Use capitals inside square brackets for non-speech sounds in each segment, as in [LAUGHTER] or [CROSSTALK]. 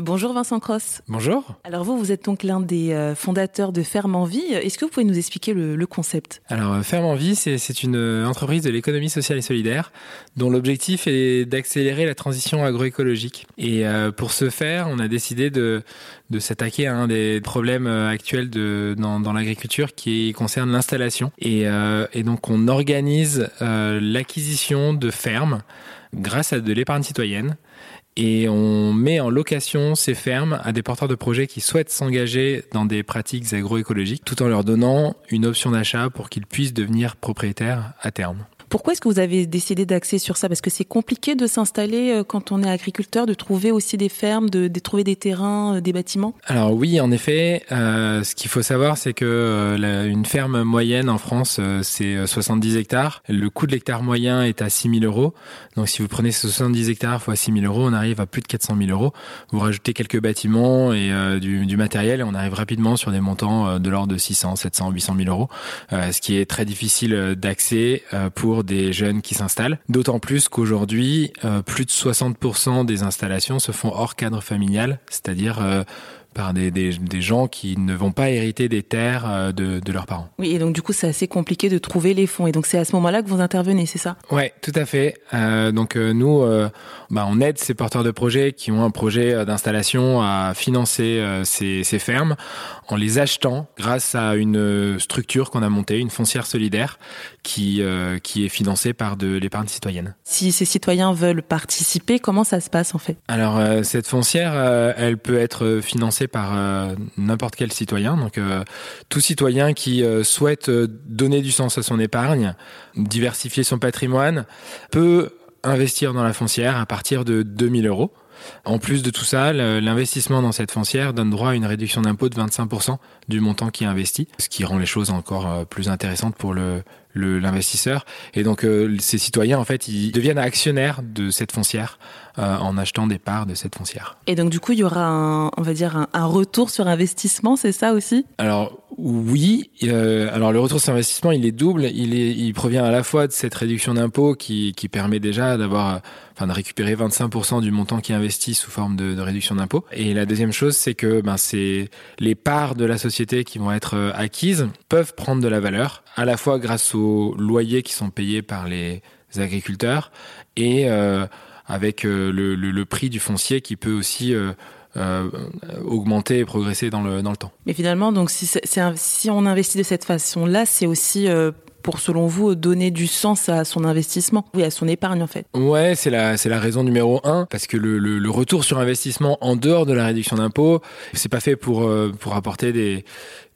Bonjour Vincent Cross. Bonjour. Alors vous, vous êtes donc l'un des euh, fondateurs de Ferme en Vie. Est-ce que vous pouvez nous expliquer le, concept? Alors euh, Ferme en Vie, c'est une euh, entreprise de l'économie sociale et solidaire dont l'objectif est d'accélérer la transition agroécologique. Et pour ce faire, on a décidé de, de s'attaquer à un des problèmes actuels de, dans, dans l'agriculture qui concerne l'installation. Et, et, donc on organise l'acquisition de fermes grâce à de l'épargne citoyenne et on met en location ces fermes à des porteurs de projets qui souhaitent s'engager dans des pratiques agroécologiques tout en leur donnant une option d'achat pour qu'ils puissent devenir propriétaires à terme. Pourquoi est-ce que vous avez décidé d'axer sur ça? Parce que c'est compliqué de s'installer euh, quand on est agriculteur, de trouver aussi des fermes, de, trouver des terrains, euh, des bâtiments? Alors oui, en effet. Euh, ce qu'il faut savoir, c'est que une ferme moyenne en France, c'est 70 hectares. Le coût de l'hectare moyen est à 6 000 euros. Donc si vous prenez 70 hectares fois 6 000 euros, on arrive à plus de 400 000 euros. Vous rajoutez quelques bâtiments et du, du, matériel et on arrive rapidement sur des montants de l'ordre de 600, 700, 800 000 euros. ce qui est très difficile d'accès pour des jeunes qui s'installent. D'autant plus qu'aujourd'hui, euh, plus de 60% des installations se font hors cadre familial, c'est-à-dire euh, par des, des, des, gens qui ne vont pas hériter des terres euh, de, de, leurs parents. Oui, et donc du coup, c'est assez compliqué de trouver les fonds. Et donc c'est à ce moment-là que vous intervenez, c'est ça? Ouais, tout à fait. Euh, donc euh, nous, euh, bah, on aide ces porteurs de projets qui ont un projet d'installation à financer ces, ces, fermes en les achetant grâce à une structure qu'on a montée, une foncière solidaire, qui, qui est financée par de l'épargne citoyenne. Si ces citoyens veulent participer, comment ça se passe en fait? Alors cette foncière, elle peut être financée par euh, n'importe quel citoyen. Donc euh, tout citoyen qui euh, souhaite donner du sens à son épargne, diversifier son patrimoine, peut investir dans la foncière à partir de 2000 euros. En plus de tout ça, l'investissement dans cette foncière donne droit à une réduction d'impôt de 25% du montant qui est investi, ce qui rend les choses encore plus intéressantes pour le, l'investisseur. Et donc euh, ces citoyens, en fait, ils deviennent actionnaires de cette foncière euh, en achetant des parts de cette foncière. Et donc du coup, il y aura, un, on va dire, un, retour sur investissement, c'est ça aussi? Alors oui. Euh, alors le retour sur investissement, il est double. Il, est, il provient à la fois de cette réduction d'impôt qui, qui permet déjà d'avoir, enfin de récupérer 25% du montant qui est investi sous forme de, de réduction d'impôt. Et la deuxième chose, c'est que ben, c'est les parts de la société qui vont être acquises peuvent prendre de la valeur à la fois grâce loyers qui sont payés par les agriculteurs et euh, avec euh, le, prix du foncier qui peut aussi euh, augmenter et progresser dans le, dans le temps. Mais finalement, donc si on investit de cette façon-là, c'est aussi pour, selon vous, donner du sens à son investissement, oui, à son épargne en fait. Ouais, c'est la, c'est la raison numéro un, parce que le, le, retour sur investissement en dehors de la réduction d'impôt, c'est pas fait pour, pour apporter des,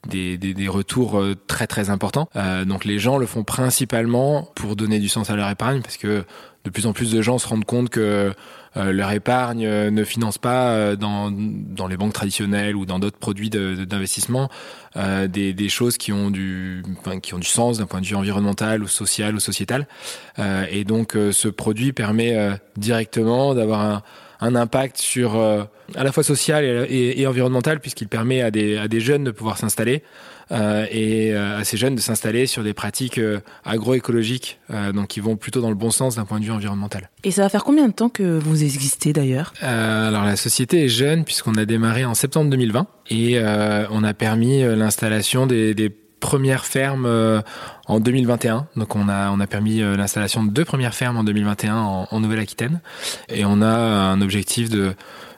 des, des, des, retours euh, très très importants. Euh, donc les gens le font principalement pour donner du sens à leur épargne parce que de plus en plus de gens se rendent compte que euh, leur épargne ne finance pas dans, dans les banques traditionnelles ou dans d'autres produits d'investissement euh, des, des, choses qui ont du enfin, qui ont du sens d'un point de vue environnemental ou social ou sociétal. Euh, et donc ce produit permet directement d'avoir un, un impact sur euh, à la fois social et, et, environnemental puisqu'il permet à des, à des jeunes de pouvoir s'installer euh, et euh, à ces jeunes de s'installer sur des pratiques agroécologiques donc qui vont plutôt dans le bon sens d'un point de vue environnemental. Et ça va faire combien de temps que vous existez d'ailleurs? Alors la société est jeune puisqu'on a démarré en septembre 2020 et on a permis l'installation des, des premières fermes euh, en 2021. Donc on a on a permis euh, l'installation de deux premières fermes en 2021 en, en Nouvelle-Aquitaine et on a un objectif de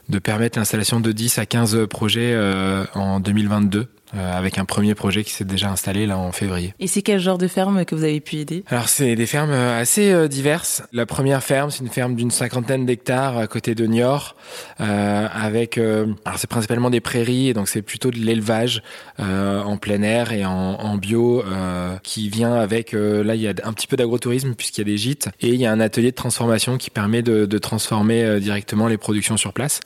de permettre l'installation de 10 à 15 projets euh, en 2022 euh, avec un premier projet qui s'est déjà installé là en février. Et c'est quel genre de ferme que vous avez pu aider? Alors c'est des fermes euh, assez euh, diverses. La première ferme, c'est une ferme d'une cinquantaine d'hectares à côté de Niort, euh, avec alors c'est principalement des prairies et donc c'est plutôt de l'élevage en plein air et en, en bio qui vient avec là il y a un petit peu d'agrotourisme puisqu'il y a des gîtes et il y a un atelier de transformation qui permet de, de transformer directement les productions sur place.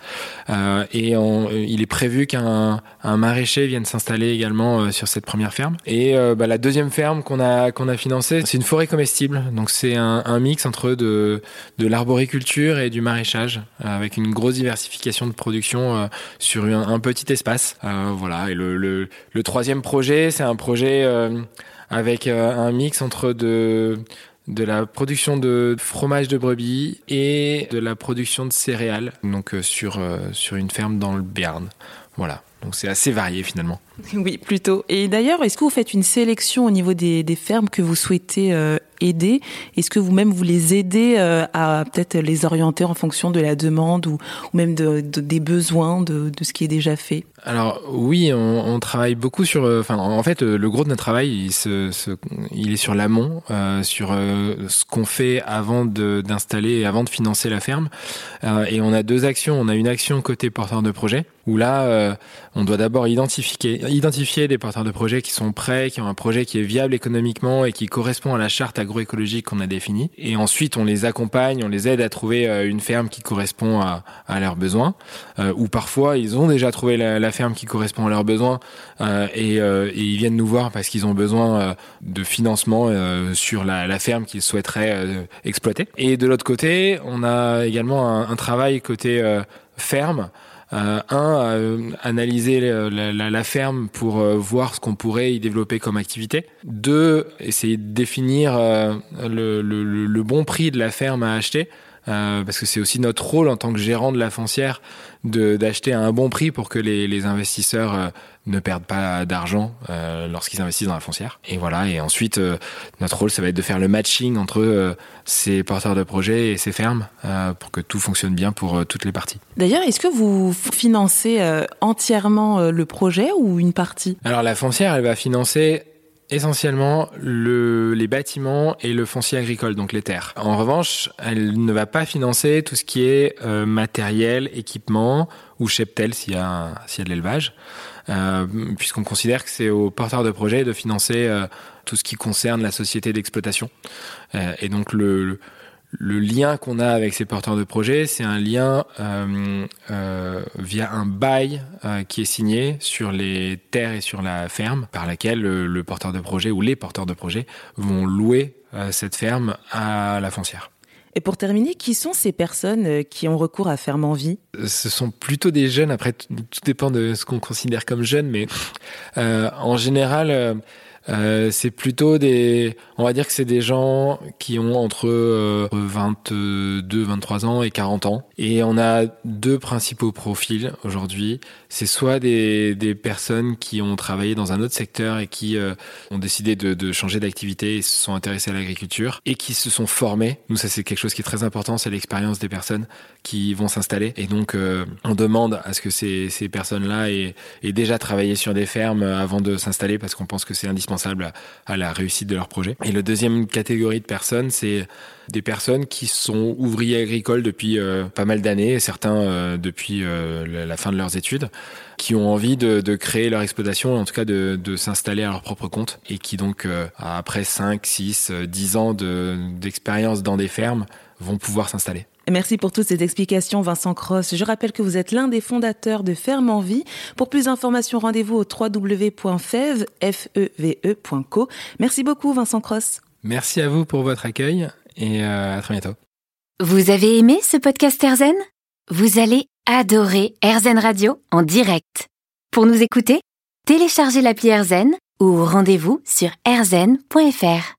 et on, il est prévu qu'un un maraîcher vienne s'installer également euh, sur cette première ferme. Et euh, bah, la deuxième ferme qu'on a qu'on a financée, c'est une forêt comestible. Donc c'est un, mix entre de de l'arboriculture et du maraîchage, avec une grosse diversification de production sur un, petit espace. voilà. Et le troisième projet, c'est un projet avec un mix entre de de la production de fromage de brebis et de la production de céréales, donc sur, sur une ferme dans le Béarn. Voilà. Donc c'est assez varié finalement. [LAUGHS] Oui, plutôt. Et d'ailleurs, est-ce que vous faites une sélection au niveau des, fermes que vous souhaitez euh, aider Est-ce que vous-même vous les aidez euh, à peut-être les orienter en fonction de la demande ou, même de, de, des besoins de, ce qui est déjà fait? Alors oui, on, travaille beaucoup sur. Euh, en fait, le gros de notre travail, il, est sur l'amont, euh, sur ce qu'on fait avant d'installer et avant de financer la ferme. et on a deux actions. On a une action côté porteur de projet où là, on doit d'abord identifier identifier des porteurs de projets qui sont prêts, qui ont un projet qui est viable économiquement et qui correspond à la charte agroécologique qu'on a définie. Et ensuite, on les accompagne, on les aide à trouver euh, une ferme qui correspond à, à leurs besoins. Euh, ou parfois, ils ont déjà trouvé la, ferme qui correspond à leurs besoins euh, et, ils viennent nous voir parce qu'ils ont besoin de financement sur la, ferme qu'ils souhaiteraient exploiter. Et de l'autre côté, on a également un travail côté ferme. Euh, un, euh, analyser la, la, la, ferme pour euh, voir ce qu'on pourrait y développer comme activité. Deux, essayer de définir euh, le, le, le, bon prix de la ferme à acheter. Euh, parce que c'est aussi notre rôle en tant que gérant de la foncière d'acheter à un bon prix pour que les, les investisseurs euh, ne perdent pas d'argent euh, lorsqu'ils investissent dans la foncière. Et voilà. Et ensuite, notre rôle, ça va être de faire le matching entre ces porteurs de projets et ces fermes pour que tout fonctionne bien pour toutes les parties. D'ailleurs, est-ce que vous financez entièrement le projet ou une partie? Alors la foncière, elle va financer essentiellement le, les bâtiments et le foncier agricole, donc les terres. En revanche, elle ne va pas financer tout ce qui est euh, matériel, équipement ou cheptel s'il y y a de l'élevage, euh, puisqu'on considère que c'est aux porteurs de projet de financer euh, tout ce qui concerne la société d'exploitation. Euh, et donc le, le le lien qu'on a avec ces porteurs de projets, c'est un lien euh, euh, via un bail euh, qui est signé sur les terres et sur la ferme, par laquelle le, le porteur de projet ou les porteurs de projet vont louer euh, cette ferme à la foncière. Et pour terminer, qui sont ces personnes euh, qui ont recours à Ferme en Vie? Ce sont plutôt des jeunes, après tout dépend de ce qu'on considère comme jeunes, mais euh, en général... Euh, c'est plutôt des, on va dire que c'est des gens qui ont entre euh, 22, 23 ans et 40 ans. Et on a deux principaux profils aujourd'hui. C'est soit des, des personnes qui ont travaillé dans un autre secteur et qui euh, ont décidé de, de changer d'activité et se sont intéressés à l'agriculture et qui se sont formés. Nous, ça c'est quelque chose qui est très important, c'est l'expérience des personnes qui vont s'installer. Et donc, euh, on demande à ce que ces, ces personnes-là aient, aient déjà travaillé sur des fermes avant de s'installer parce qu'on pense que c'est indispensable à, à, la réussite de leur projet. Et le deuxième catégorie de personnes, c'est des personnes qui sont ouvriers agricoles depuis euh, pas mal d'années, certains euh, depuis euh, la fin de leurs études, qui ont envie de, créer leur exploitation, en tout cas de, s'installer à leur propre compte, et qui donc, après 5, 6, 10 ans d'expérience de, dans des fermes, vont pouvoir s'installer. Merci pour toutes ces explications, Vincent Cross. Je rappelle que vous êtes l'un des fondateurs de Ferme en Vie. Pour plus d'informations, rendez-vous au www.feve.co. Merci beaucoup, Vincent Cross. Merci à vous pour votre accueil et euh, à très bientôt. Vous avez aimé ce podcast Erzen? Vous allez adorer Erzen Radio en direct. Pour nous écouter, téléchargez l'appli Erzen ou rendez-vous sur erzen.fr.